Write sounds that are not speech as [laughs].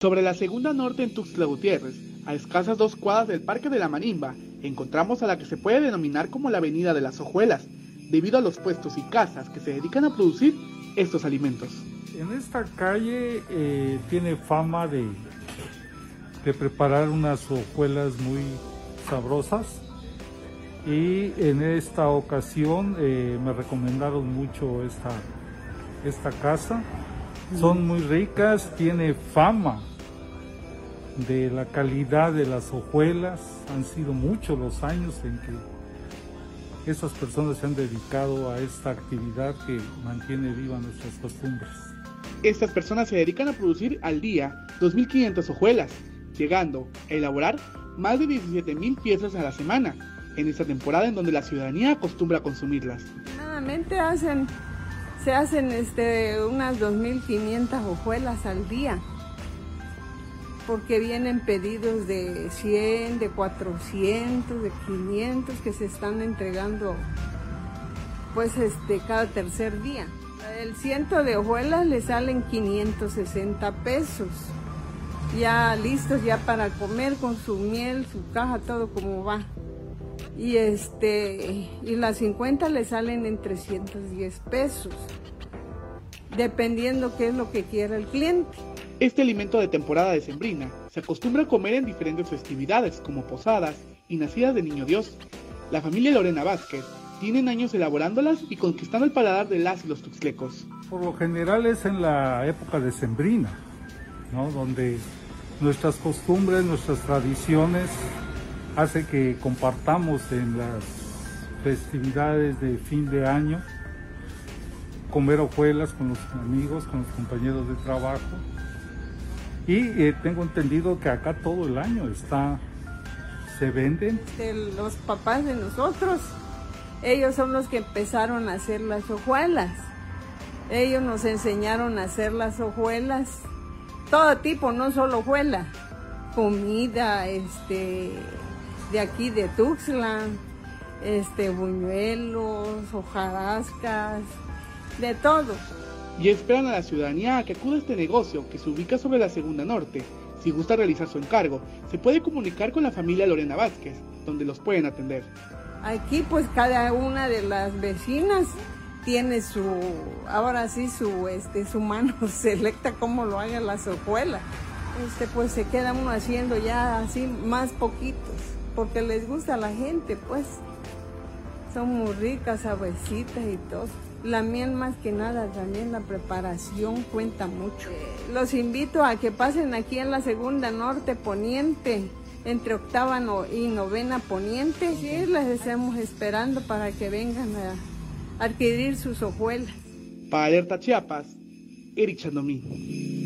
Sobre la segunda norte en Tuxtla Gutiérrez, a escasas dos cuadras del Parque de la Manimba, encontramos a la que se puede denominar como la Avenida de las Hojuelas, debido a los puestos y casas que se dedican a producir estos alimentos. En esta calle eh, tiene fama de, de preparar unas hojuelas muy sabrosas. Y en esta ocasión eh, me recomendaron mucho esta, esta casa. Son muy ricas, tiene fama de la calidad de las hojuelas. Han sido muchos los años en que esas personas se han dedicado a esta actividad que mantiene viva nuestras costumbres. Estas personas se dedican a producir al día 2.500 hojuelas, llegando a elaborar más de 17.000 piezas a la semana, en esta temporada en donde la ciudadanía acostumbra a consumirlas. Nuevamente hacen se hacen este, unas 2.500 hojuelas al día, porque vienen pedidos de 100, de 400, de 500 que se están entregando pues este, cada tercer día. El ciento de hojuelas le salen 560 pesos, ya listos ya para comer con su miel, su caja, todo como va. Y este y las 50 le salen en 310 pesos dependiendo qué es lo que quiera el cliente. Este alimento de temporada decembrina se acostumbra a comer en diferentes festividades como posadas y nacidas de Niño Dios. La familia Lorena Vázquez tienen años elaborándolas y conquistando el paladar de las y los tuxtlecos. Por lo general es en la época decembrina, ¿no? donde nuestras costumbres, nuestras tradiciones hace que compartamos en las festividades de fin de año, comer hojuelas con los amigos, con los compañeros de trabajo. Y eh, tengo entendido que acá todo el año está, se venden. los papás de nosotros, ellos son los que empezaron a hacer las hojuelas. Ellos nos enseñaron a hacer las hojuelas, todo tipo, no solo hojuela, comida, este, de aquí de Tuxtla, este, buñuelos, hojarascas, de todo. Y esperan a la ciudadanía a que acude a este negocio que se ubica sobre la Segunda Norte. Si gusta realizar su encargo, se puede comunicar con la familia Lorena Vázquez, donde los pueden atender. Aquí pues cada una de las vecinas tiene su, ahora sí, su, este, su mano [laughs] selecta cómo lo hagan las hojuelas. Este, pues se queda uno haciendo ya así más poquitos porque les gusta a la gente, pues. Son muy ricas, suavecitas y todo. La miel más que nada, también la preparación cuenta mucho. Los invito a que pasen aquí en la segunda norte poniente, entre octava y novena poniente. Sí, les estamos esperando para que vengan a adquirir sus hojuelas. Para Alerta Chiapas, Eric Chandomí.